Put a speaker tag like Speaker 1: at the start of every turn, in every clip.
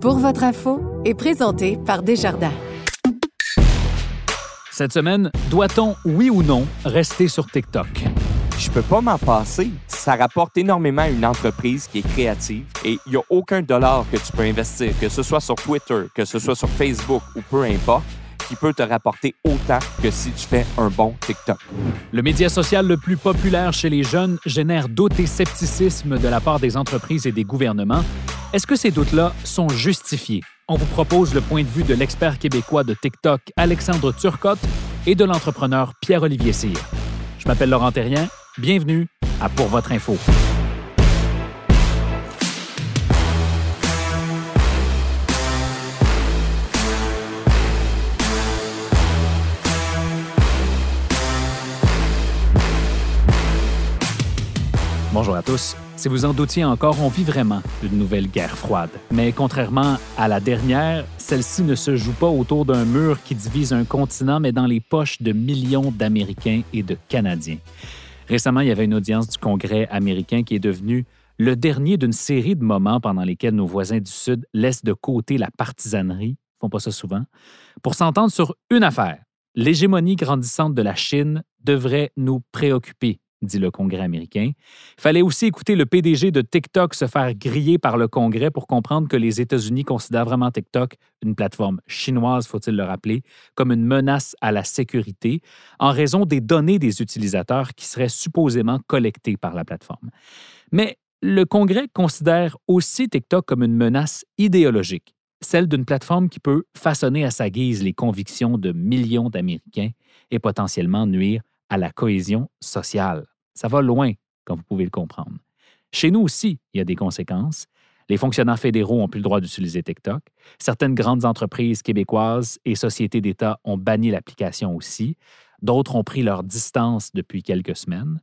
Speaker 1: Pour votre info est présenté par Desjardins.
Speaker 2: Cette semaine, doit-on, oui ou non, rester sur TikTok?
Speaker 3: Je peux pas m'en passer. Ça rapporte énormément à une entreprise qui est créative et il n'y a aucun dollar que tu peux investir, que ce soit sur Twitter, que ce soit sur Facebook ou peu importe, qui peut te rapporter autant que si tu fais un bon TikTok.
Speaker 2: Le média social le plus populaire chez les jeunes génère doute et scepticisme de la part des entreprises et des gouvernements. Est-ce que ces doutes-là sont justifiés? On vous propose le point de vue de l'expert québécois de TikTok, Alexandre Turcotte, et de l'entrepreneur Pierre-Olivier Cyr. Je m'appelle Laurent Terrien. Bienvenue à Pour votre info. Bonjour à tous. Si vous en doutiez encore, on vit vraiment une nouvelle guerre froide. Mais contrairement à la dernière, celle-ci ne se joue pas autour d'un mur qui divise un continent, mais dans les poches de millions d'Américains et de Canadiens. Récemment, il y avait une audience du Congrès américain qui est devenue le dernier d'une série de moments pendant lesquels nos voisins du Sud laissent de côté la partisanerie, font pas ça souvent, pour s'entendre sur une affaire. L'hégémonie grandissante de la Chine devrait nous préoccuper dit le Congrès américain. Fallait aussi écouter le PDG de TikTok se faire griller par le Congrès pour comprendre que les États-Unis considèrent vraiment TikTok, une plateforme chinoise, faut-il le rappeler, comme une menace à la sécurité en raison des données des utilisateurs qui seraient supposément collectées par la plateforme. Mais le Congrès considère aussi TikTok comme une menace idéologique, celle d'une plateforme qui peut façonner à sa guise les convictions de millions d'Américains et potentiellement nuire à la cohésion sociale. Ça va loin, comme vous pouvez le comprendre. Chez nous aussi, il y a des conséquences. Les fonctionnaires fédéraux n'ont plus le droit d'utiliser TikTok. Certaines grandes entreprises québécoises et sociétés d'État ont banni l'application aussi. D'autres ont pris leur distance depuis quelques semaines.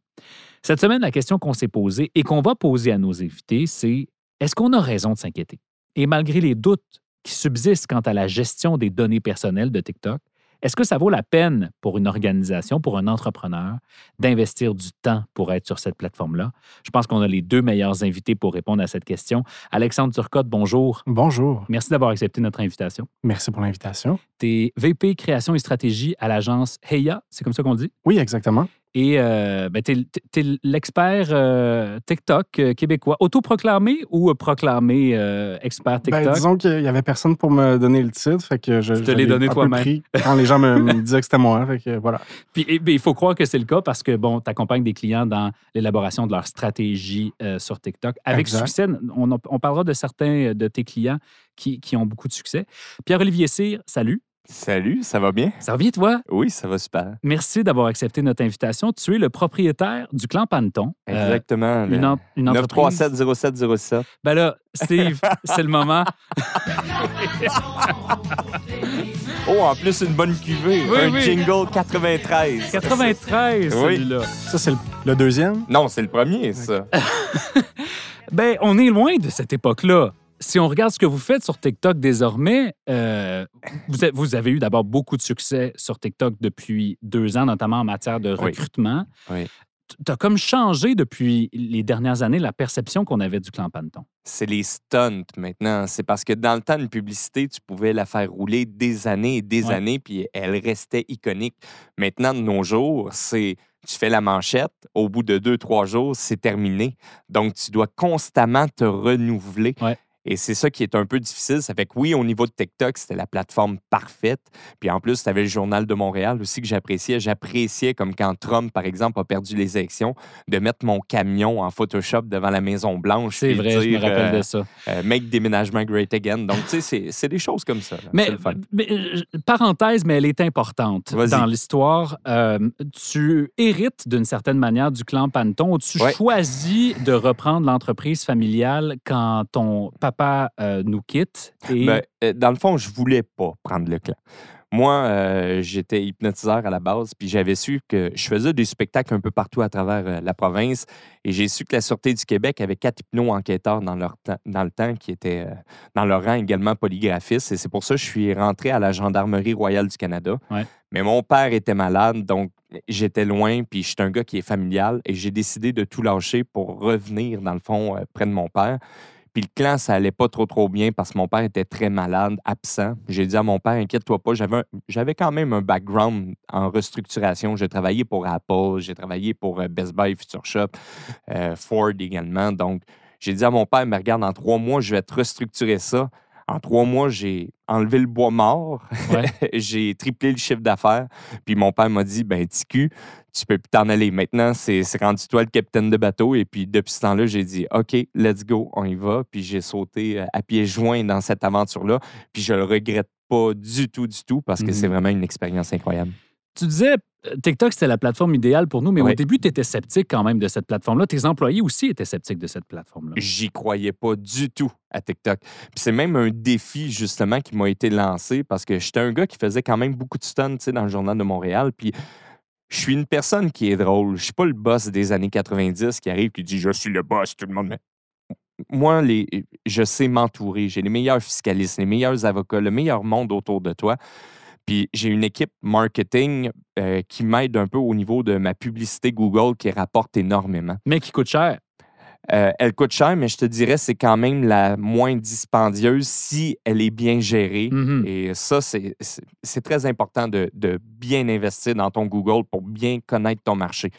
Speaker 2: Cette semaine, la question qu'on s'est posée et qu'on va poser à nos invités, c'est est-ce qu'on a raison de s'inquiéter? Et malgré les doutes qui subsistent quant à la gestion des données personnelles de TikTok, est-ce que ça vaut la peine pour une organisation, pour un entrepreneur, d'investir du temps pour être sur cette plateforme-là? Je pense qu'on a les deux meilleurs invités pour répondre à cette question. Alexandre Turcotte, bonjour.
Speaker 4: Bonjour.
Speaker 2: Merci d'avoir accepté notre invitation.
Speaker 4: Merci pour l'invitation.
Speaker 2: Tu es VP Création et Stratégie à l'agence Heya, c'est comme ça qu'on dit?
Speaker 4: Oui, exactement.
Speaker 2: Et euh, ben, tu es, l'expert euh, TikTok euh, québécois, autoproclamé ou proclamé expert
Speaker 4: ben,
Speaker 2: TikTok?
Speaker 4: disons qu'il n'y avait personne pour me donner le titre, fait que je,
Speaker 2: te l'ai donné toi-même.
Speaker 4: quand les gens me, disaient que c'était moi, fait que voilà.
Speaker 2: Puis ben, il faut croire que c'est le cas parce que bon, tu accompagnes des clients dans l'élaboration de leur stratégie sur TikTok avec succès. On, on, parlera de certains de tes clients qui, qui ont beaucoup de succès. Pierre-Olivier Cyr, salut.
Speaker 3: Salut, ça va bien?
Speaker 2: Ça va bien, toi?
Speaker 3: Oui, ça va super.
Speaker 2: Merci d'avoir accepté notre invitation. Tu es le propriétaire du Clan Panton.
Speaker 3: Euh, Exactement. une, en, une 937-0707.
Speaker 2: Ben là, Steve, c'est le moment.
Speaker 3: oh, en plus, une bonne cuvée. un jingle 93.
Speaker 2: 93, celui-là.
Speaker 4: Ça, c'est le, deuxième?
Speaker 3: Non, c'est le premier, ça.
Speaker 2: ben, on est loin de cette époque-là si on regarde ce que vous faites sur TikTok désormais, euh, vous, avez eu d'abord beaucoup de succès sur TikTok depuis deux ans, notamment en matière de recrutement.
Speaker 3: Oui.
Speaker 2: Tu as comme changé depuis les dernières années la perception qu'on avait du clan Panton?
Speaker 3: C'est les stunts maintenant. C'est parce que dans le temps, une publicité, tu pouvais la faire rouler des années et des années, puis elle restait iconique. Maintenant, de nos jours, c'est tu fais la manchette, au bout de deux, trois jours, c'est terminé. Donc, tu dois constamment te renouveler. Et c'est ça qui est un peu difficile. Ça fait que oui, au niveau de TikTok, c'était la plateforme parfaite. Puis en plus, tu avais le Journal de Montréal aussi que j'appréciais. J'appréciais, comme quand Trump, par exemple, a perdu les élections, de mettre mon camion en Photoshop devant la Maison-Blanche.
Speaker 2: C'est vrai, je me rappelle de ça.
Speaker 3: Euh, make déménagement great again. Donc, tu sais, c'est des choses comme ça.
Speaker 2: Mais, euh, parenthèse, mais elle est importante dans l'histoire. Euh, tu hérites d'une certaine manière du clan Panton. Tu choisis de reprendre l'entreprise familiale quand ton papa papa euh, nous quitte. Et...
Speaker 3: Ben, euh, dans le fond, je voulais pas prendre le clan. Moi, euh, j'étais hypnotiseur à la base, puis j'avais su que je faisais des spectacles un peu partout à travers la province, et j'ai su que la Sûreté du Québec avait quatre hypno-enquêteurs dans, leur dans le temps qui étaient dans leur rang également polygraphistes, et c'est pour ça que je suis rentré à la Gendarmerie royale du Canada. Mais mon père était malade, donc j'étais loin, puis je suis un gars qui est familial, et j'ai décidé de tout lâcher pour revenir, dans le fond, près de mon père. Puis le clan, ça allait pas trop, trop bien parce que mon père était très malade, absent. J'ai dit à mon père, inquiète-toi pas, j'avais, j'avais quand même un background en restructuration. J'ai travaillé pour Apple, j'ai travaillé pour euh, Best Buy, Future Shop, euh, Ford également. Donc, j'ai dit à mon père, mais regarde, en trois mois, je vais te restructurer ça. En trois mois, j'ai enlevé le bois mort,
Speaker 2: Ouais.
Speaker 3: j'ai triplé le chiffre d'affaires. Puis mon père m'a dit, ben, TQ, tu peux plus t'en aller. Maintenant, c'est rendu toi le capitaine de bateau. Et puis, depuis ce temps-là, j'ai dit, OK, let's go, on y va. Puis, j'ai sauté euh, à pieds joints dans cette aventure-là. Puis, je le regrette pas du tout, du tout, parce que
Speaker 2: Mhm.
Speaker 3: c'est vraiment une expérience incroyable.
Speaker 2: Tu disais, euh, TikTok, c'était la plateforme idéale pour nous, mais au début, tu étais sceptique quand même de cette plateforme-là. Tes employés aussi étaient sceptiques de cette plateforme-là.
Speaker 3: J'y croyais pas du tout à TikTok. Puis c'est même un défi, justement, qui m'a été lancé parce que j'étais un gars qui faisait quand même beaucoup de stunts, tu sais, dans le Journal de Montréal. Puis je suis une personne qui est drôle. Je suis pas le boss des années 90 qui arrive qui dit Je suis le boss, tout le monde. Mais moi, les, je sais m'entourer. J'ai les meilleurs fiscalistes, les meilleurs avocats, le meilleur monde autour de toi. Puis j'ai une équipe marketing euh, qui m'aide un peu au niveau de ma publicité Google qui rapporte énormément.
Speaker 2: Mais qui coûte cher.
Speaker 3: Euh, elle coûte cher, mais je te dirais c'est quand même la moins dispendieuse si elle est bien gérée.
Speaker 2: Mhm.
Speaker 3: Et ça, c'est très important de, de bien investir dans ton Google pour bien connaître ton marché.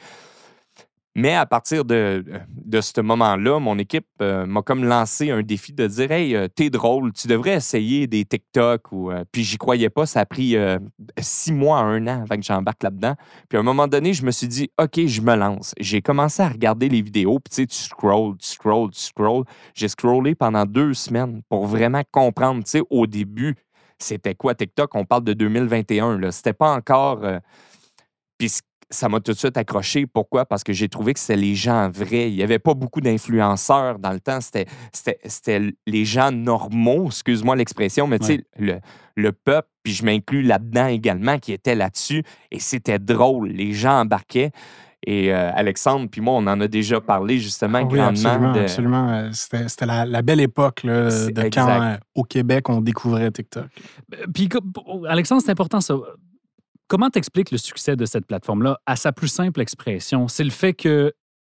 Speaker 3: Mais à partir de, de ce moment-là, mon équipe euh, m'a comme lancé un défi de dire Hey, euh, t'es drôle, tu devrais essayer des TikTok. Euh, puis j'y croyais pas, ça a pris euh, six mois un an avant que j'embarque là-dedans. Puis à un moment donné, je me suis dit OK, je me lance. J'ai commencé à regarder les vidéos, puis tu sais, tu scrolls, tu scrolls, tu scrolls. J'ai scrollé pendant deux semaines pour vraiment comprendre, tu sais, au début, c'était quoi TikTok? On parle de 2021, là. C'était pas encore. euh, Puis ça m'a tout de suite accroché. Pourquoi? Parce que j'ai trouvé que c'était les gens vrais. Il n'y avait pas beaucoup d'influenceurs dans le temps. C'était, c'était, c'était les gens normaux, excuse-moi l'expression, mais tu sais, le, le peuple, puis je m'inclus là-dedans également, qui était là-dessus. Et c'était drôle. Les gens embarquaient. Et euh, Alexandre, puis moi, on en a déjà parlé justement
Speaker 4: Ah oui,
Speaker 3: grandement.
Speaker 4: absolument.
Speaker 3: de-
Speaker 4: absolument. Euh, C'était c'était la, la belle époque là, de
Speaker 3: exact.
Speaker 4: quand euh, au Québec on découvrait TikTok.
Speaker 2: Puis, Alexandre, c'est important ça. Comment t'expliques le succès de cette plateforme-là à sa plus simple expression? C'est le fait que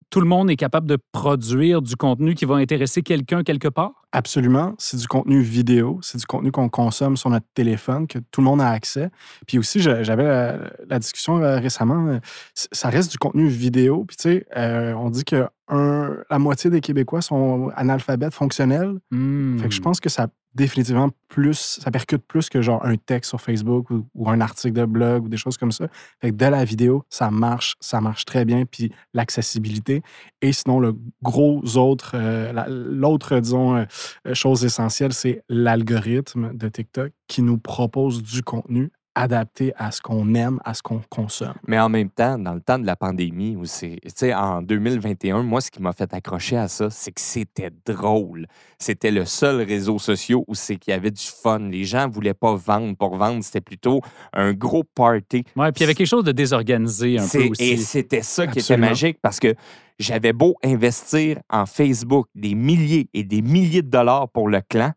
Speaker 2: tout le monde est capable de produire du contenu qui va intéresser quelqu'un quelque part?
Speaker 4: Absolument. C'est du contenu vidéo. C'est du contenu qu'on consomme sur notre téléphone, que tout le monde a accès. Puis aussi, j'avais la, la discussion euh, récemment, euh, ça reste du contenu vidéo. Puis tu sais, euh, on dit que un- la moitié des Québécois sont analphabètes fonctionnels. Fait que je
Speaker 2: Hmm.
Speaker 4: pense que ça définitivement plus, ça percute plus que genre un texte sur Facebook ou, un article de blog ou des choses comme ça. Fait que de la vidéo, ça marche, ça marche très bien. Puis l'accessibilité. Et sinon, le gros autre, euh, la- l'autre, disons, euh, chose essentielle, c'est l'algorithme de TikTok qui nous propose du contenu adapté à ce qu'on aime, à ce qu'on consomme.
Speaker 3: Mais en même temps, dans le temps de la pandémie, où c'est, tu sais, en 2021, moi, ce qui m'a fait accrocher à ça, c'est que c'était drôle. C'était le seul réseau social où c'est qu'il y avait du fun. Les gens voulaient pas vendre pour vendre, c'était plutôt un gros party.
Speaker 2: Ouais, puis il y avait quelque chose de désorganisé un peu aussi.
Speaker 3: Et c'était ça qui était magique parce que j'avais beau investir en Facebook des milliers et des milliers de dollars pour le clan,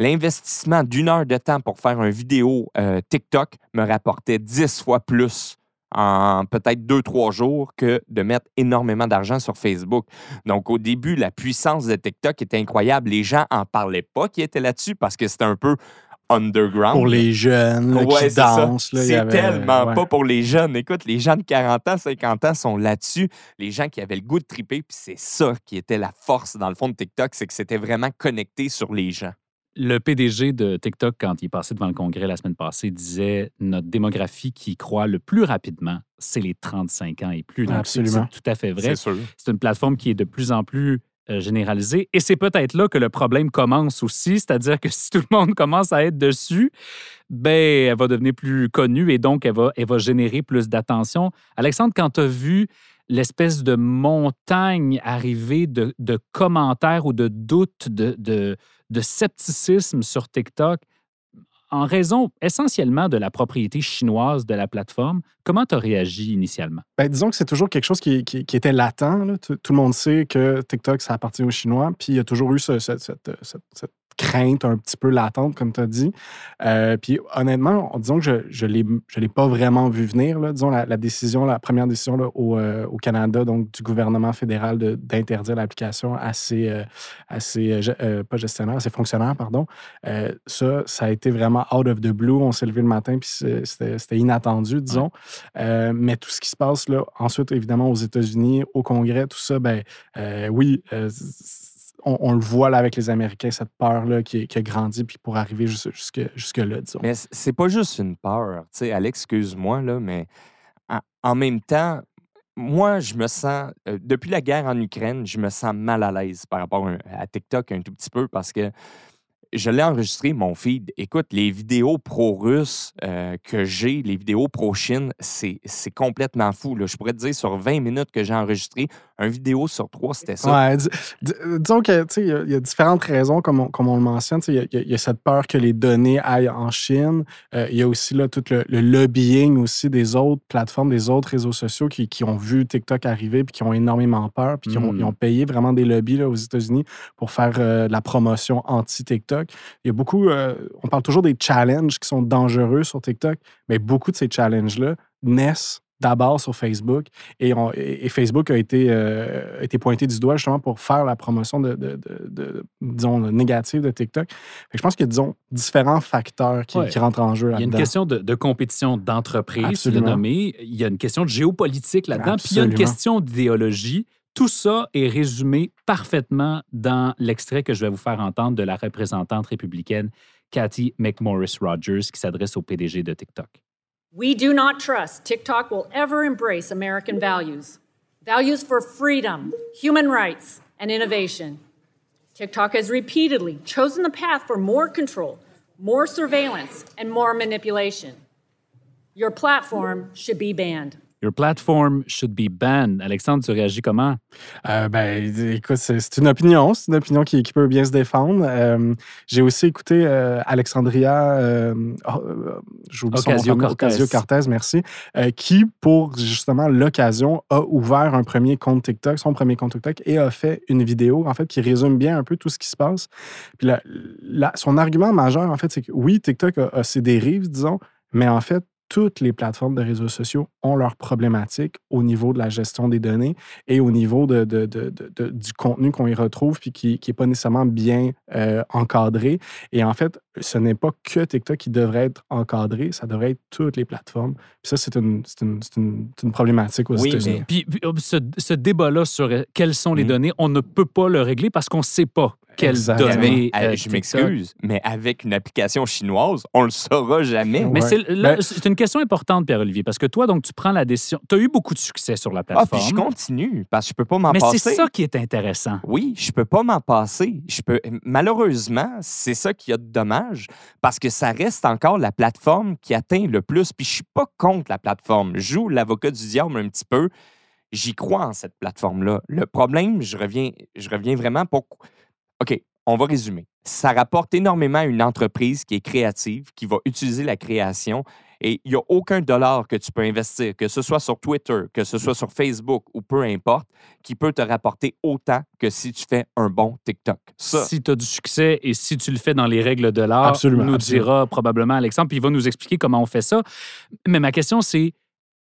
Speaker 3: l'investissement d'une heure de temps pour faire une vidéo euh, TikTok me rapportait 10 fois plus en peut-être deux, trois jours que de mettre énormément d'argent sur Facebook. Donc, au début, la puissance de TikTok était incroyable. Les gens en parlaient pas qui étaient là-dessus parce que c'était un peu underground.
Speaker 4: Pour les jeunes là,
Speaker 3: Ouais,
Speaker 4: qui dansent.
Speaker 3: C'est
Speaker 4: avait-
Speaker 3: tellement
Speaker 4: ouais.
Speaker 3: pas pour les jeunes. Écoute, les gens de 40 ans, 50 ans sont là-dessus. Les gens qui avaient le goût de triper, puis c'est ça qui était la force, dans le fond, de TikTok, c'est que c'était vraiment connecté sur les gens.
Speaker 2: Le PDG de TikTok, quand il est passé devant le Congrès la semaine passée, disait notre démographie qui croît le plus rapidement, c'est les 35 ans et plus. Donc,
Speaker 4: Absolument.
Speaker 2: C'est tout à fait vrai.
Speaker 3: sûr.
Speaker 2: C'est une plateforme qui est de plus en plus euh, généralisée. Et c'est peut-être là que le problème commence aussi, c'est-à-dire que si tout le monde commence à être dessus, ben, elle va devenir plus connue et donc elle va, elle va générer plus d'attention. Alexandre, quand tu as vu l'espèce de montagne arriver de, de commentaires ou de doutes, de, de, de scepticisme sur TikTok, en raison essentiellement de la propriété chinoise de la plateforme, comment tu as réagi initialement?
Speaker 4: Ben, disons que c'est toujours quelque chose qui, était latent. Tout, le monde sait que TikTok, ça appartient aux Chinois. Puis il y a toujours eu ce- ce- cette, cette- cette crainte un petit peu latente, comme tu as dit. Euh, puis honnêtement, disons que je ne l'ai pas vraiment vu venir. Là. Disons la, décision, la première décision là, au, euh, au, Canada, donc du gouvernement fédéral d'interdire l'application à ses, pas gestionnaires, à ses fonctionnaires, pardon. ça, ça a été vraiment out of the blue. On s'est levé le matin, puis c'était inattendu, disons. mais tout ce qui se passe là, ensuite, évidemment, aux États-Unis, au Congrès, tout ça, ben oui, on, le voit là avec les Américains, cette peur-là qui, a grandi puis pour arriver jusque, jusque, là, disons.
Speaker 3: Mais c'est pas juste une peur. Tu sais, Alex, excuse-moi, là, mais en, même temps, moi, je me sens, euh, depuis la guerre en Ukraine, je me sens mal à l'aise par rapport à TikTok un tout petit peu parce que je l'ai enregistré, mon feed. Écoute, les vidéos pro-russes euh, que j'ai, les vidéos pro-Chine, c'est complètement fou. Là. Je pourrais te dire, sur 20 minutes que j'ai enregistré, un vidéo sur trois, c'était ça.
Speaker 4: Ouais, disons que, il y, a différentes raisons, comme on, comme on le mentionne. Il y, y, a cette peur que les données aillent en Chine. Euh, il y a aussi là, tout le, lobbying aussi des autres plateformes, des autres réseaux sociaux qui, qui ont vu TikTok arriver puis qui ont énormément peur puis qui ont, ils ont mm. payé vraiment des lobbies là, aux États-Unis pour faire euh, la promotion anti-TikTok. Il y a beaucoup, euh, on parle toujours des challenges qui sont dangereux sur TikTok, mais beaucoup de ces challenges-là naissent d'abord sur Facebook et, Facebook a été, euh, été pointé du doigt justement pour faire la promotion de, de, disons, négative de TikTok. je pense qu'il y a, disons, différents facteurs qui, rentrent en jeu
Speaker 2: Il y a une question de, compétition d'entreprise, le nommer. Il y a une question de géopolitique là-dedans. Puis il y a une question d'idéologie. Tout ça est résumé parfaitement dans l'extrait que je vais vous faire entendre de la représentante républicaine Cathy McMorris Rogers qui s'adresse au PDG de TikTok.
Speaker 5: We do not trust TikTok will ever embrace American values. Values for freedom, human rights, and innovation. TikTok has repeatedly chosen the path for more control, more surveillance, and more manipulation. Your platform should be banned.
Speaker 2: Your platform should be banned. Alexandre, tu réagis comment?
Speaker 4: Euh, ben, écoute, c'est une opinion. C'est une opinion qui, qui, peut bien se défendre. Euh, J'ai aussi écouté euh, Alexandria oh, euh Ocasio-Cortez, merci, qui, pour justement l'occasion, a ouvert un premier compte TikTok, son premier compte TikTok, et a fait une vidéo, en fait, qui résume bien un peu tout ce qui se passe. Puis la, son argument majeur, en fait, c'est que oui, TikTok a, a ses dérives, disons, mais en fait, toutes les plateformes de réseaux sociaux ont leurs problématiques au niveau de la gestion des données et au niveau de, du contenu qu'on y retrouve puis qui n'est pas nécessairement bien euh, encadré. Et en fait, ce n'est pas que TikTok qui devrait être encadré, ça devrait être toutes les plateformes. Puis ça, c'est une, une, une, problématique aux oui, États-Unis.
Speaker 2: Puis, oh, ce, débat-là sur euh, quelles sont les mmh. données, on ne peut pas le régler parce qu'on ne sait pas données.
Speaker 3: Euh, je m'excuse, mais avec une application chinoise, on le saura jamais.
Speaker 2: Mais ben c'est une question importante, Pierre-Olivier, parce que toi, donc, tu prends la décision. Tu as eu beaucoup de succès sur la plateforme.
Speaker 3: Ah, puis je continue, parce que je peux pas m'en passer.
Speaker 2: Mais c'est ça qui est intéressant.
Speaker 3: Oui, je peux pas m'en passer. Je peux... Malheureusement, c'est ça qui a de dommage, parce que ça reste encore la plateforme qui atteint le plus. Puis je suis pas contre la plateforme. Je joue l'avocat du diable un petit peu. J'y crois en cette plateforme-là. Le problème, je reviens, je reviens vraiment pour OK, on va résumer. Ça rapporte énormément à une entreprise qui est créative, qui va utiliser la création et il n'y a aucun dollar que tu peux investir, que ce soit sur Twitter, que ce soit sur Facebook ou peu importe, qui peut te rapporter autant que si tu fais un bon TikTok.
Speaker 2: Si tu as du succès et si tu le fais dans les règles de l'art, nous dira probablement Alexandre, puis il va nous expliquer comment on fait ça. Mais ma question, c'est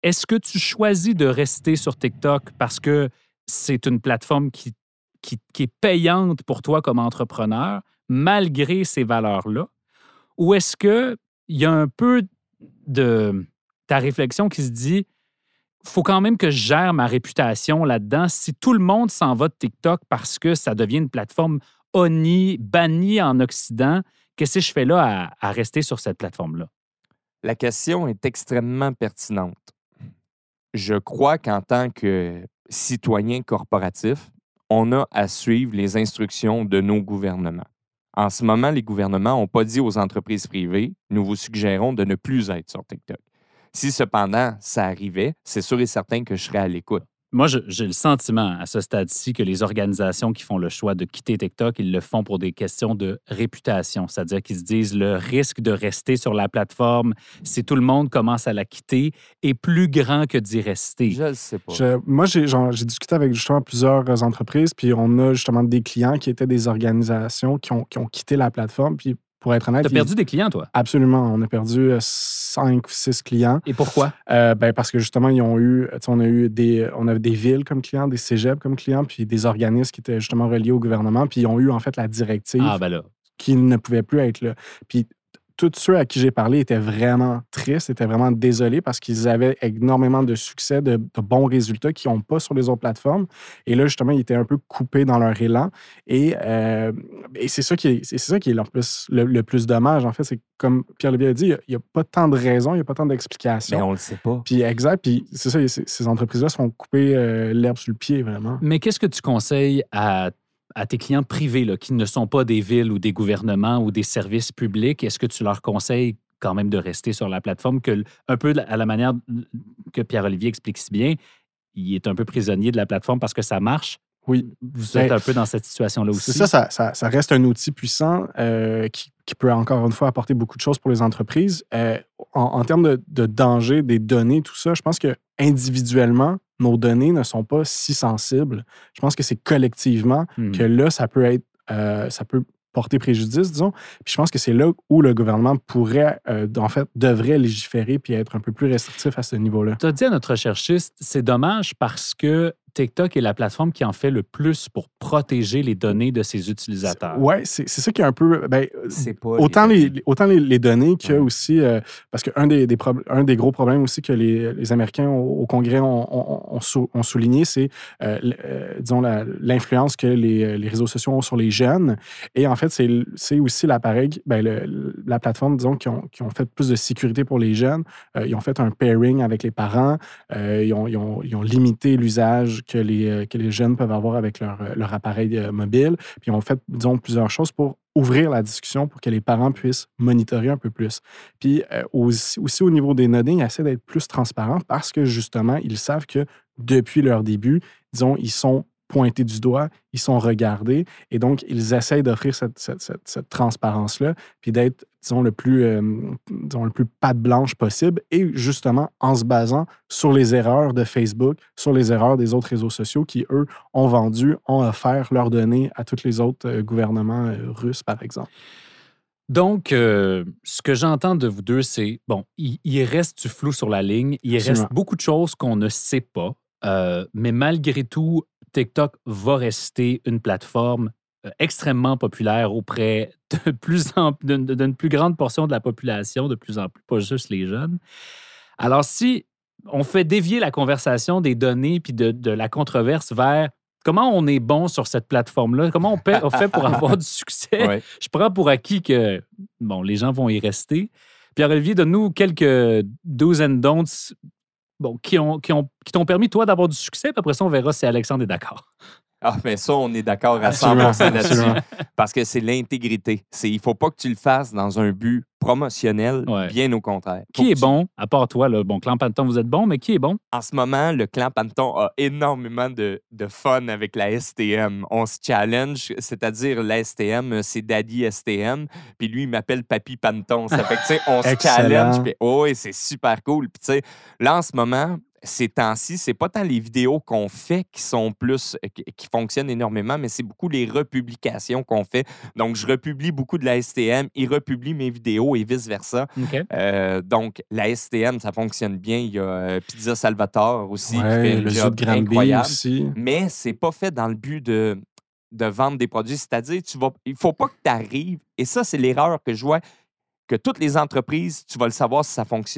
Speaker 2: est-ce que tu choisis de rester sur TikTok parce que c'est une plateforme qui qui, est payante pour toi comme entrepreneur, malgré ces valeurs-là? Ou est-ce qu'il y a un peu de ta réflexion qui se dit, faut quand même que je gère ma réputation là-dedans. Si tout le monde s'en va de TikTok parce que ça devient une plateforme honnie, bannie en Occident, qu'est-ce que je fais là à, à rester sur cette plateforme-là?
Speaker 3: La question est extrêmement pertinente. Je crois qu'en tant que citoyen corporatif, on a à suivre les instructions de nos gouvernements. En ce moment, les gouvernements n'ont pas dit aux entreprises privées, nous vous suggérons de ne plus être sur TikTok. Si cependant ça arrivait, c'est sûr et certain que je serais à l'écoute.
Speaker 2: Moi, j'ai le sentiment à ce stade-ci que les organisations qui font le choix de quitter TikTok, ils le font pour des questions de réputation. C'est-à-dire qu'ils se disent le risque de rester sur la plateforme si tout le monde commence à la quitter est plus grand que d'y rester.
Speaker 3: Je le sais pas.
Speaker 4: Je- moi, j'ai discuté avec justement plusieurs entreprises, puis on a justement des clients qui étaient des organisations qui ont, qui ont quitté la plateforme. Puis pour être honnête,
Speaker 2: Tu as perdu des clients, toi?
Speaker 4: absolument, on a perdu 5 ou 6 clients.
Speaker 2: Et pourquoi?
Speaker 4: Euh, ben, parce que justement, ils ont eu, on a eu des, on avait des villes comme clients, des cégeps comme clients, puis des organismes qui étaient justement reliés au gouvernement, puis ils ont eu en fait la directive
Speaker 2: Ah, ben là.
Speaker 4: qu'ils ne pouvaient plus être là. Puis tous ceux à qui j'ai parlé étaient vraiment tristes, étaient vraiment désolés parce qu'ils avaient énormément de succès, de, de bons résultats qu'ils n'ont pas sur les autres plateformes. Et là, justement, ils étaient un peu coupés dans leur élan. Et, euh, et c'est ça qui est, c'est ça qui est le plus, le, le plus dommage, en fait. C'est comme Pierre-Olivier a dit, il n'y a, pas tant de raisons, il n'y a pas tant
Speaker 3: Mais
Speaker 4: d'explications.
Speaker 3: on le sait pas.
Speaker 4: Puis exact, puis c'est ça, ces, entreprises-là se font couper euh, l'herbe sous le pied, vraiment.
Speaker 2: Mais qu'est-ce que tu conseilles à, à tes clients privés là, qui ne sont pas des villes ou des gouvernements ou des services publics? Est-ce que tu leur conseilles quand même de rester sur la plateforme, que, un peu à la manière que Pierre-Olivier explique si bien, il est un peu prisonnier de la plateforme parce que ça marche?
Speaker 4: Oui.
Speaker 2: Vous êtes
Speaker 4: Ben,
Speaker 2: un peu dans cette situation-là aussi?
Speaker 4: C'est ça, ça, ça- ça reste un outil puissant euh, qui, qui peut encore une fois apporter beaucoup de choses pour les entreprises. Euh, en, en termes de, de danger des données, tout ça, je pense que individuellement, nos données ne sont pas si sensibles. Je pense que c'est collectivement
Speaker 2: Hmm.
Speaker 4: que là, ça peut être, euh, ça peut porter préjudice, disons. Puis je pense que c'est là où le gouvernement pourrait, euh, en fait, devrait légiférer puis être un peu plus restrictif à ce niveau-là.
Speaker 2: Tu as dit à notre recherchiste, c'est dommage parce que TikTok est la plateforme qui en fait le plus pour protéger les données de ses utilisateurs.
Speaker 4: Oui, c'est c'est ça qui est un peu. ben,
Speaker 3: C'est pas.
Speaker 4: Autant les- autant les, les données que
Speaker 3: Ouais.
Speaker 4: aussi. euh, parce qu'un des, des, un des gros problèmes aussi que les, les Américains au, au Congrès ont, ont- ont sou- ont souligné, c'est, euh, euh, disons, l'influence que les, les réseaux sociaux ont sur les jeunes. Et en fait, c'est aussi l'appareil, ben, la plateforme, disons, qui ont, qui ont fait plus de sécurité pour les jeunes. Euh, ils ont fait un pairing avec les parents. Euh, ils, ont, ils ont- ils ont limité l'usage que les, euh, que les jeunes peuvent avoir avec leur, euh, appareil euh, mobile. Puis ont fait, disons, plusieurs choses pour ouvrir la discussion pour que les parents puissent monitorer un peu plus. Puis aussi, au niveau des nodings, ils essaient d'être plus transparents parce que justement, ils savent que depuis leur début, disons, ils sont pointés du doigt, ils sont regardés et donc ils essayent d'offrir cette, cette- cette- cette transparence-là, puis d'être, disons, le plus, euh, disons, le plus patte blanche possible et justement en se basant sur les erreurs de Facebook, sur les erreurs des autres réseaux sociaux qui, eux, ont vendu, ont offert leurs données à tous les autres euh, gouvernements euh, russes, par exemple.
Speaker 2: Donc, euh, ce que j'entends de vous deux, c'est, bon, il, il reste du flou sur la ligne, il
Speaker 4: Absolument.
Speaker 2: reste beaucoup de choses qu'on ne sait pas, euh, mais malgré tout, TikTok va rester une plateforme euh, extrêmement populaire auprès de plus en- d'une d'une plus grande portion de la population, de plus en plus, pas juste les jeunes. Alors, si on fait dévier la conversation des données puis de, de la controverse vers comment on est bon sur cette plateforme-là, comment on, paie- on fait pour avoir du succès,
Speaker 3: Ouais.
Speaker 2: je prends pour acquis que bon, les gens vont y rester. Pierre-Olivier, donne-nous quelques do's and don'ts qui qui ont qui t'ont permis, toi, d'avoir du succès. Puis après ça, on verra si Alexandre est d'accord.
Speaker 3: Ah, mais ça, on est d'accord à
Speaker 4: Absolument,
Speaker 3: 100 là-dessus. Parce que c'est l'intégrité. C'est, il faut pas que tu le fasses dans un but promotionnel,
Speaker 2: Ouais.
Speaker 3: bien au contraire.
Speaker 2: Qui est
Speaker 3: tu-
Speaker 2: bon, à part toi, là, bon, Clan Panton, vous êtes bon, mais qui est bon?
Speaker 3: En ce moment, le clan Panton a énormément de, de fun avec la STM. On se challenge, c'est-à-dire la STM, euh, c'est Daddy STM, puis lui, il m'appelle Papy Panton. Ça fait que, tu sais, on se challenge, puis oh, c'est super cool. Puis, tu sais, là, en ce moment, ces temps-ci, c'est pas tant les vidéos qu'on fait qui sont plus, euh, qui, fonctionnent énormément, mais c'est beaucoup les republications qu'on fait. Donc, je republie beaucoup de la STM, il republie mes vidéos et vice-versa. Euh, donc, la STM, ça fonctionne bien. Il y a euh, Pizza Salvatore aussi qui fait
Speaker 4: le
Speaker 3: job
Speaker 4: de
Speaker 3: incroyable.
Speaker 4: aussi.
Speaker 3: Mais c'est pas fait dans le but de, de vendre des produits. C'est-à-dire, tu vas, il faut pas que tu arrives, et ça, c'est l'erreur que je vois, toutes les entreprises, tu vas le savoir si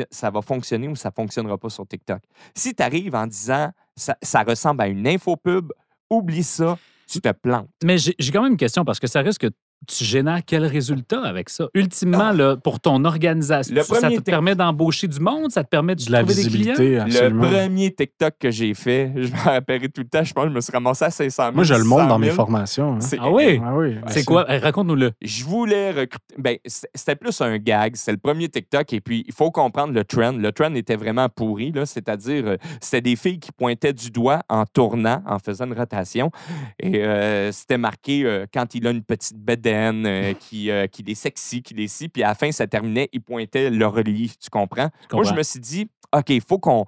Speaker 3: ça, va fonctionner ou ça fonctionnera pas sur TikTok. Si tu arrives en disant ça, ressemble à une infopub, oublie ça, tu te plantes.
Speaker 2: Mais j'ai quand même une question parce que ça risque tu génères quel résultat avec ça? Ultimement, là, pour ton organisation,
Speaker 3: Le
Speaker 2: ça te
Speaker 3: tic-
Speaker 2: permet d'embaucher du monde? Ça te permet de,
Speaker 4: De la
Speaker 2: trouver des clients?
Speaker 4: absolument.
Speaker 3: Le premier TikTok que j'ai fait, je me rappellerai tout le temps, je pense que je me suis ramassé à 500 000.
Speaker 4: Moi, je le montre
Speaker 3: 600
Speaker 4: dans mes
Speaker 3: 000.
Speaker 4: formations. hein.
Speaker 2: Ah oui?
Speaker 4: Ah oui.
Speaker 2: C'est quoi? Eh, Raconte-nous-le.
Speaker 3: Je voulais recruter. Ben, c'était plus un gag. C'était le premier TikTok. Et puis, il faut comprendre le trend. Le trend était vraiment pourri. là. C'est-à-dire, euh, c'était des filles qui pointaient du doigt en tournant, en faisant une rotation. Et euh, c'était marqué euh, quand il a une petite euh, qui, euh, qu'il est sexy, qu'il est si. Puis à la fin, ça terminait, il pointait le relief. Tu comprends? Moi, je me suis dit, OK, il faut qu'on.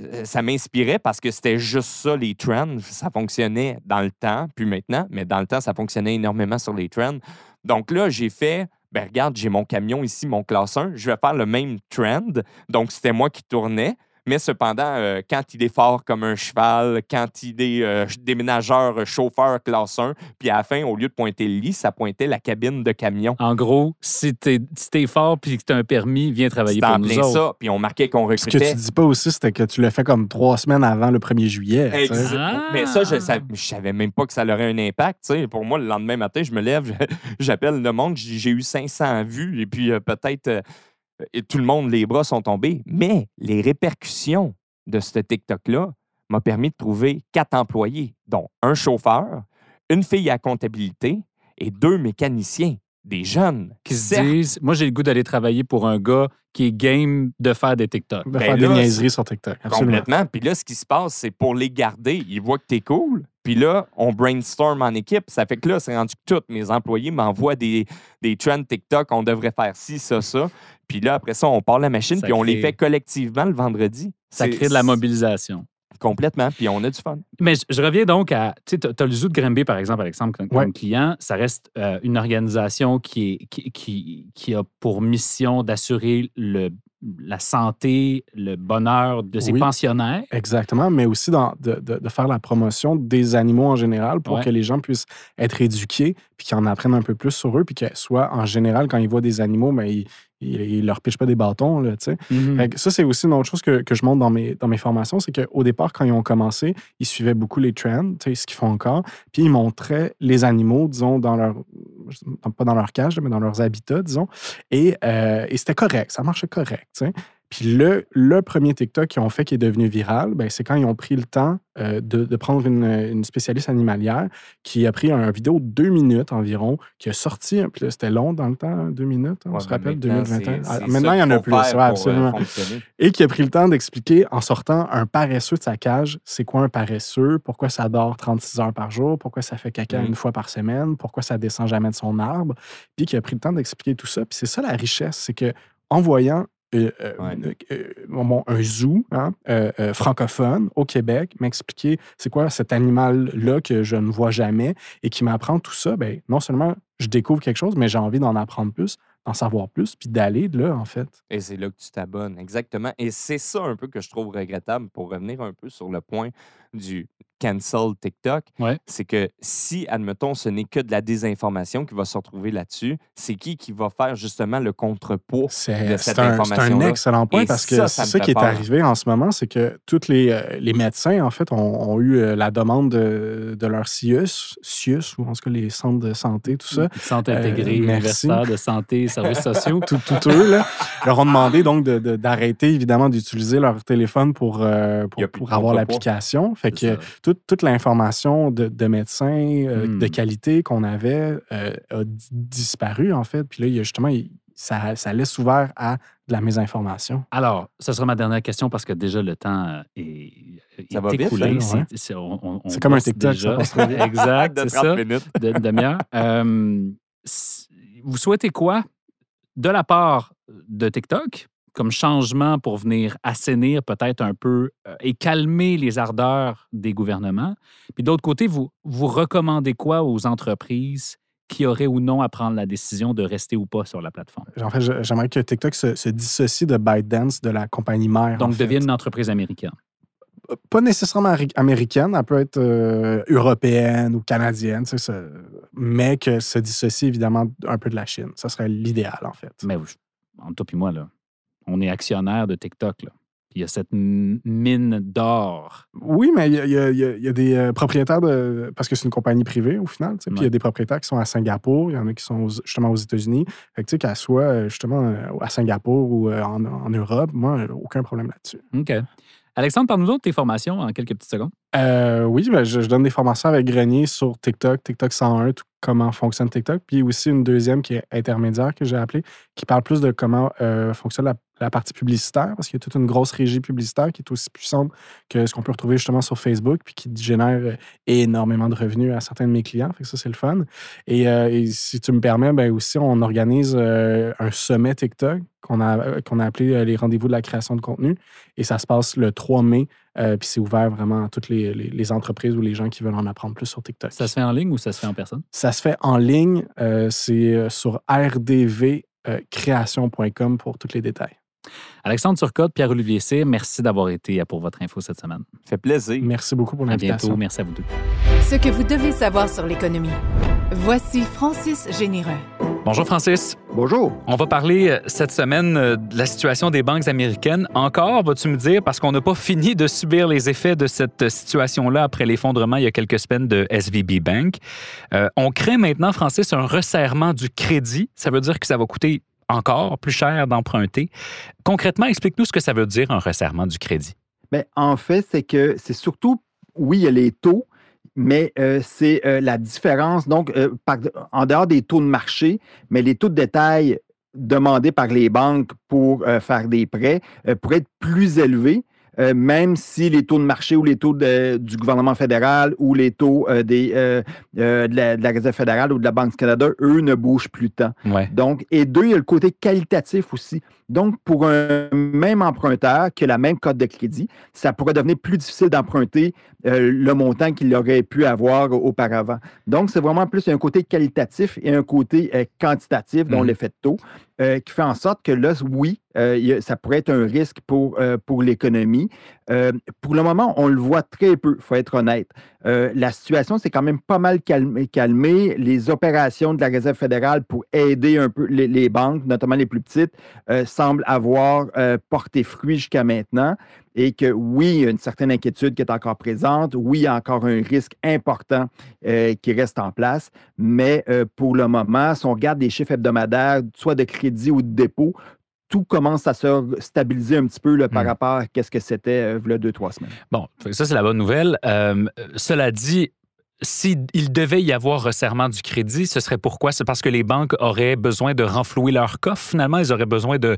Speaker 3: euh, Ça m'inspirait parce que c'était juste ça, les trends. Ça fonctionnait dans le temps, puis maintenant, mais dans le temps, ça fonctionnait énormément sur les trends. Donc là, j'ai fait, ben regarde, j'ai mon camion ici, mon classe 1, je vais faire le même trend. Donc c'était moi qui tournais. Mais cependant, euh, quand il est fort comme un cheval, quand il est euh, déménageur, euh, chauffeur classe 1, puis à la fin, au lieu de pointer le lit, ça pointait la cabine de camion.
Speaker 2: En gros, si t'es si t'es fort puis que t'as un permis, viens travailler pour
Speaker 3: en
Speaker 2: nous
Speaker 3: plein
Speaker 2: autres.
Speaker 3: ça. Puis on marquait qu'on
Speaker 4: Ce que
Speaker 3: recrutait.
Speaker 4: tu dis pas aussi, c'était que tu l'as fait comme trois semaines avant le 1er juillet.
Speaker 3: Exact.
Speaker 2: Ah!
Speaker 3: Mais ça, je, sa- je savais même pas que ça aurait un impact. tu sais. Pour moi, le lendemain matin, je me lève, j'appelle le monde, je dis, j'ai eu 500 vues et puis euh, peut-être euh, et tout le monde, les bras sont tombés. Mais les répercussions de ce TikTok-là m'a permis de trouver quatre employés, dont un chauffeur, une fille à comptabilité et deux mécaniciens, des jeunes
Speaker 2: Qui se disent, moi, j'ai le goût d'aller travailler pour un gars qui est game de faire des TikTok.
Speaker 4: De
Speaker 3: Ben
Speaker 4: faire
Speaker 3: là,
Speaker 4: des niaiseries sur TikTok. Absolument.
Speaker 3: Complètement. Puis là, ce qui se passe, c'est pour les garder, ils voient que t'es cool. Puis là, on brainstorm en équipe. Ça fait que là, c'est rendu que tous mes employés m'envoient des, des trends TikTok. On devrait faire ci, ça, ça. Puis là, après ça, on part la machine,
Speaker 2: Ça
Speaker 3: puis on les fait collectivement le vendredi.
Speaker 2: Ça crée de la mobilisation.
Speaker 3: Complètement. Puis on a du fun.
Speaker 2: Mais je, je reviens donc à. Tu sais, tu as le zoo de Granby, par exemple, Alexandre, comme, comme
Speaker 4: Ouais.
Speaker 2: client. Ça reste euh, une organisation qui, est, qui, qui, qui a pour mission d'assurer le, la santé, le bonheur de ses
Speaker 4: Oui.
Speaker 2: pensionnaires.
Speaker 4: Exactement, mais aussi dans- de, de- de faire la promotion des animaux en général pour
Speaker 2: Ouais.
Speaker 4: que les gens puissent être éduqués, puis qu'ils en apprennent un peu plus sur eux, puis que soit en général, quand ils voient des animaux, mais ils, ils, ils leur pichent pas des bâtons, là, tu sais. Fait que ça, c'est aussi une autre chose que, que je montre dans mes, dans mes formations, c'est qu'au départ, quand ils ont commencé, ils suivaient beaucoup les trends, tu sais, ce qu'ils font encore, puis ils montraient les animaux, disons, dans leur, pas dans leur cage, mais dans leurs habitats, disons, et, euh, et c'était correct, ça marchait correct. Puis le, le premier TikTok qu'ils ont fait qui est devenu viral, ben, c'est quand ils ont pris le temps euh, de, de prendre une, une spécialiste animalière qui a pris un vidéo de deux minutes environ, qui a sorti, puis là, c'était long dans le temps, deux minutes, on
Speaker 3: Ouais,
Speaker 4: se rappelle,
Speaker 3: maintenant,
Speaker 4: 2021.
Speaker 3: c'est-
Speaker 4: Ah,
Speaker 3: c'est
Speaker 4: maintenant,
Speaker 3: ça
Speaker 4: il y en a plus, ouais,
Speaker 3: pour, euh,
Speaker 4: absolument et qui a pris le temps d'expliquer en sortant un paresseux de sa cage, c'est quoi un paresseux, pourquoi ça dort 36 heures par jour, pourquoi ça fait caca une fois par semaine, pourquoi ça descend jamais de son arbre, puis qui a pris le temps d'expliquer tout ça. Puis c'est ça la richesse, c'est que en voyant euh, euh,
Speaker 3: Ouais.
Speaker 4: euh, bon, un zoo hein, euh, francophone au Québec m'expliquer c'est quoi cet animal-là que je ne vois jamais et qui m'apprend tout ça, ben, non seulement je découvre quelque chose, mais j'ai envie d'en apprendre plus, d'en savoir plus, puis d'aller de là, en fait.
Speaker 3: Et c'est là que tu t'abonnes, exactement. Et c'est ça un peu que je trouve regrettable pour revenir un peu sur le point du cancel TikTok.
Speaker 2: Ouais.
Speaker 3: C'est que si, admettons, ce n'est que de la désinformation qui va se retrouver là-dessus, c'est qui qui va faire justement le contrepoids de
Speaker 4: C'est
Speaker 3: cette
Speaker 4: un, c'est un
Speaker 3: information-là?
Speaker 4: excellent point
Speaker 3: Et
Speaker 4: parce que
Speaker 3: ça, ça
Speaker 4: ça qui est arrivé en ce moment, c'est que tous les, euh, les médecins, en fait, ont, ont eu euh, la demande de, de leur CIUS, CIUS, ou en tout cas les centres de santé, tout ça.
Speaker 2: Santé
Speaker 4: Euh,
Speaker 2: intégrée,
Speaker 4: merci.
Speaker 2: universitaire de santé, services sociaux.
Speaker 4: Tout, tout eux, là, leur ont demandé donc d'arrêter, évidemment, d'utiliser leur téléphone pour, euh, pour, avoir l'application. Fait que toute, toute l'information de, de médecins euh,
Speaker 2: Hmm.
Speaker 4: de qualité qu'on avait euh, a di- disparu, en fait. Puis là, il y a justement, il- ça, ça laisse ouvert à de la mésinformation.
Speaker 2: Alors, ce sera ma dernière question parce que déjà le temps euh, est, est
Speaker 3: Ça va vite,
Speaker 2: écoulé.
Speaker 4: là,
Speaker 2: C'est-
Speaker 4: ouais. comme un TikTok,
Speaker 2: déjà.
Speaker 4: ça
Speaker 2: exact,
Speaker 3: de
Speaker 2: c'est
Speaker 3: 30
Speaker 2: ça.
Speaker 3: minutes.
Speaker 2: de- demi-heure. Euh, vous souhaitez quoi de la part de TikTok? Comme changement pour venir assainir peut-être un peu euh, et calmer les ardeurs des gouvernements? Puis d'autre côté, vous, vous recommandez quoi aux entreprises qui auraient ou non à prendre la décision de rester ou pas sur la plateforme?
Speaker 4: En fait, j'aimerais que TikTok se, se dissocie de ByteDance, de la compagnie mère. en
Speaker 2: Donc,
Speaker 4: fait.
Speaker 2: devienne une entreprise américaine.
Speaker 4: Pas nécessairement américaine, elle peut être euh, européenne ou canadienne, tu sais, ça- mais que se dissocie évidemment un peu de la Chine. Ça serait l'idéal, en fait.
Speaker 2: Mais entre toi et moi, là, on est actionnaire de TikTok. Là.
Speaker 6: il y a cette mine d'or.
Speaker 4: Oui, mais il y a, il y a- il y a- il y a des propriétaires de. Parce que c'est une compagnie privée au final. Puis il y a des propriétaires qui sont à Singapour, il y en a qui sont justement aux États-Unis. Fait que tu sais, qu'elle soit euh, justement euh, à Singapour ou euh, en, en Europe, moi, aucun problème là-dessus.
Speaker 6: OK. Alexandre, parle-nous de tes formations en quelques petites secondes.
Speaker 4: Euh, oui, ben, je, je donne des formations avec Grenier sur TikTok, TikTok 101, tout comment fonctionne TikTok. Puis aussi une deuxième qui est intermédiaire que j'ai appelée, qui parle plus de comment euh, fonctionne la, la partie publicitaire, parce qu'il y a toute une grosse régie publicitaire qui est aussi puissante que ce qu'on peut retrouver justement sur Facebook, puis qui génère euh, énormément de revenus à certains de mes clients. Fait que ça, c'est le fun. Et, euh, et si tu me permets, ben aussi, on organise euh, un sommet TikTok qu'on a, qu'on a appelé les rendez-vous de la création de contenu. Et ça se passe le 3 mai. euh, puis c'est ouvert vraiment à toutes les, les- les entreprises ou les gens qui veulent en apprendre plus sur TikTok.
Speaker 6: Ça se fait en ligne ou ça se fait en personne?
Speaker 4: Ça se fait en ligne. c'est sur rdvcreation.com pour tous les détails.
Speaker 6: Alexandre Turcotte, Pierre-Olivier Cyr, merci d'avoir été pour votre info cette semaine.
Speaker 3: fait plaisir.
Speaker 4: Merci beaucoup pour
Speaker 6: À bientôt.
Speaker 4: l'invitation.
Speaker 6: Merci à vous deux.
Speaker 1: Ce que vous devez savoir sur l'économie. Voici Francis Généreux.
Speaker 2: Bonjour Francis.
Speaker 7: Bonjour.
Speaker 2: On va parler euh, cette semaine euh, de la situation des banques américaines. Encore, vas-tu me dire, parce qu'on n'a pas fini de subir les effets de cette situation-là après l'effondrement il y a quelques semaines de SVB Bank. Euh, on crée maintenant, Francis, un resserrement du crédit. Ça veut dire que ça va coûter encore plus cher d'emprunter. Concrètement, explique-nous ce que ça veut dire un resserrement du crédit.
Speaker 7: Mais en fait, c'est que c'est surtout, oui, il y a les taux, mais euh, c'est euh, la différence. Donc, euh, en dehors des taux de marché, mais les taux de détail demandés par les banques pour faire des prêts pourraient être plus élevés. Euh, même si les taux de marché ou les taux de- du gouvernement fédéral ou les taux euh, des, euh, de, la, de la Réserve fédérale ou de la Banque du Canada, eux, ne bougent plus tant.
Speaker 2: Ouais.
Speaker 7: Donc, et deux, il y a le côté qualitatif aussi. Donc, pour un même emprunteur qui a la même cote de crédit, ça pourrait devenir plus difficile d'emprunter euh, le montant qu'il aurait pu avoir auparavant. Donc, c'est vraiment plus un côté qualitatif et un côté euh, quantitatif, dont
Speaker 2: Mhm.
Speaker 7: l'effet de taux, euh, qui fait en sorte que là, oui, ça pourrait être un risque pour, pour l'économie. Euh, pour le moment, on le voit très peu, il faut être honnête. Euh, la situation s'est quand même pas mal calmée. Les opérations de la Réserve fédérale pour aider un peu les, banques, notamment les plus petites, euh, semblent avoir porté fruit jusqu'à maintenant. Et que oui, il y a une certaine inquiétude qui est encore présente. Oui, il y a encore un risque important qui reste en place. Mais pour le moment, si on regarde les chiffres hebdomadaires, soit de crédit ou de dépôt, tout commence à se stabiliser un petit peu là, par
Speaker 2: Hmm.
Speaker 7: rapport à ce que c'était euh, deux, trois semaines.
Speaker 2: Bon, ça, c'est la bonne nouvelle. Euh, cela dit, s'il devait y avoir resserrement du crédit, ce serait pourquoi? C'est parce que les banques auraient besoin de renflouer leur coffre. Finalement, ils auraient besoin de...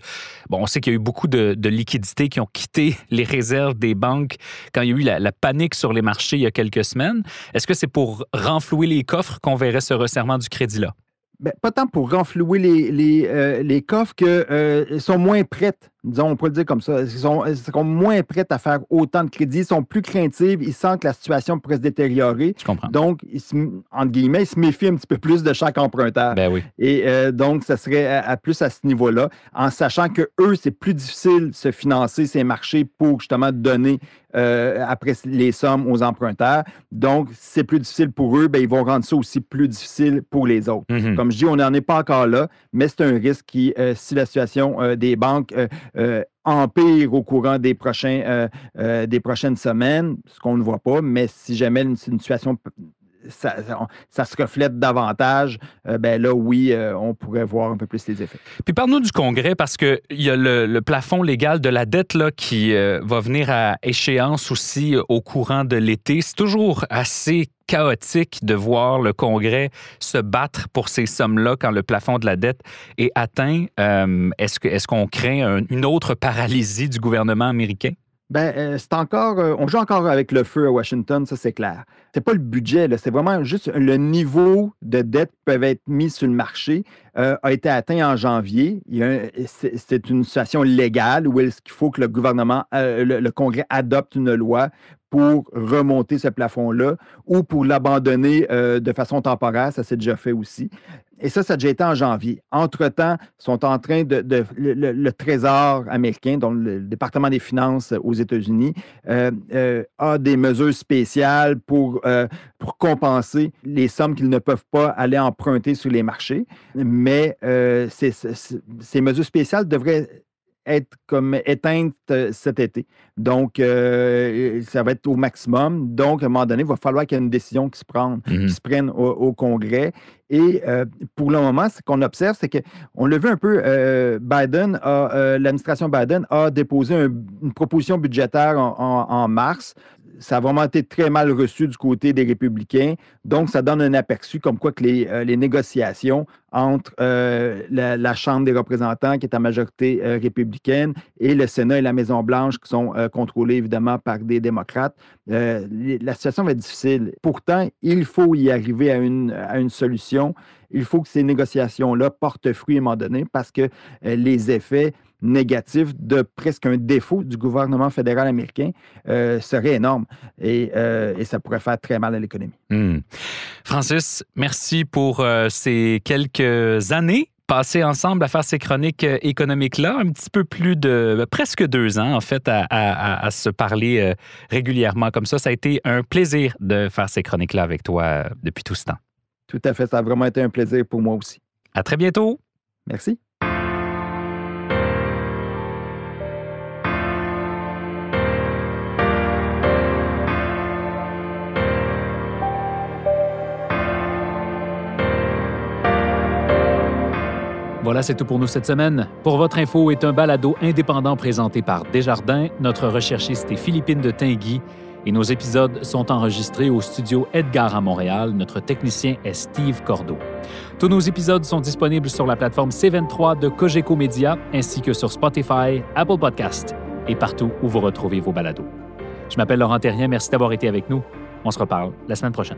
Speaker 2: Bon, on sait qu'il y a eu beaucoup de, de liquidités qui ont quitté les réserves des banques quand il y a eu la, la panique sur les marchés il y a quelques semaines. Est-ce que c'est pour renflouer les coffres qu'on verrait ce resserrement du crédit-là?
Speaker 7: Ben, pas tant pour renflouer les, les, euh, les coffres qu'ils sont moins prêtes, disons, on peut le dire comme ça. Ils sont, ils sont moins prêtes à faire autant de crédits, ils sont plus craintifs, ils sentent que la situation pourrait se détériorer.
Speaker 2: Je comprends.
Speaker 7: Donc, ils se- entre guillemets, ils se méfient un petit peu plus de chaque emprunteur.
Speaker 2: Ben oui.
Speaker 7: Et euh, donc, ça serait à, à plus à ce niveau-là, en sachant que eux, c'est plus difficile de se financer ces marchés pour justement donner euh, après les sommes aux emprunteurs. Donc, si c'est plus difficile pour eux, ben, ils vont rendre ça aussi plus difficile pour les autres.
Speaker 2: Mhm.
Speaker 7: Comme je dis, on n'en est pas encore là, mais c'est un risque qui, euh, si la situation des banques empire au courant des, prochains, euh, euh, des prochaines semaines, ce qu'on ne voit pas, mais si jamais une situation, ça, se reflète davantage, euh, ben là, oui, euh, on pourrait voir un peu plus les effets.
Speaker 2: Puis parle-nous du Congrès parce qu'il y a le, plafond légal de la dette là, qui euh, va venir à échéance aussi euh, au courant de l'été. C'est toujours assez chaotique de voir le Congrès se battre pour ces sommes-là quand le plafond de la dette est atteint. Est-ce, qu'on crée un- une autre paralysie du gouvernement américain?
Speaker 7: Ben, euh, c'est encore, euh, on joue encore avec le feu à Washington, ça c'est clair. C'est pas le budget, c'est vraiment juste le niveau de dette qui peuvent être mis sur le marché euh, a été atteint en janvier. C'est, une situation légale où est-ce qu'il faut que le gouvernement, le, Congrès adopte une loi pour remonter ce plafond-là ou pour l'abandonner de façon temporaire, ça s'est déjà fait aussi. Et ça, ça a déjà été en janvier. Entre-temps, sont en train de. le, Trésor américain, donc le département des finances aux États-Unis, euh, euh, a des mesures spéciales pour, euh, pour compenser les sommes qu'ils ne peuvent pas aller emprunter sur les marchés. Mais ces mesures spéciales devraient être comme éteinte euh, cet été. Donc, euh, ça va être au maximum. Donc, à un moment donné, il va falloir qu'il y ait une décision qui se, prenne,
Speaker 8: Mhm.
Speaker 7: qui se prenne au, au Congrès. Et euh, pour le moment, ce qu'on observe, c'est qu'on l'a vu un peu, euh, Biden, l'administration Biden a déposé un- une proposition budgétaire en, en- en mars. Ça a vraiment été très mal reçu du côté des républicains. Donc, ça donne un aperçu comme quoi que les, euh, négociations entre euh, la, Chambre des représentants, qui est à majorité euh, républicaine, et le Sénat et la Maison-Blanche, qui sont contrôlés évidemment par des démocrates, la situation va être difficile. Pourtant, il faut y arriver à une, à une solution. Il faut que ces négociations-là portent fruit à un moment donné parce que les effets négatifs de presque un défaut du gouvernement fédéral américain euh, seraient énormes et, euh, et ça pourrait faire très mal à l'économie.
Speaker 8: Hmm. Francis, merci pour euh, ces quelques années passées ensemble à faire ces chroniques économiques-là. Un petit peu plus de ben, presque deux ans, en fait, à, à- se parler régulièrement comme ça. Ça a été un plaisir de faire ces chroniques-là avec toi depuis tout ce temps.
Speaker 7: Tout à fait, ça a vraiment été un plaisir pour moi aussi.
Speaker 8: À très bientôt.
Speaker 7: Merci.
Speaker 2: Voilà, c'est tout pour nous cette semaine. Pour votre info est un balado indépendant présenté par Desjardins. Notre recherchiste est Philippine de Tinguy et nos épisodes sont enregistrés au studio Edgar à Montréal. Notre technicien est Steve Cordeau. Tous nos épisodes sont disponibles sur la plateforme C23 de Cogeco Média ainsi que sur Spotify, Apple Podcast et partout où vous retrouvez vos balados. Je m'appelle Laurent Terrien, merci d'avoir été avec nous. On se reparle la semaine prochaine.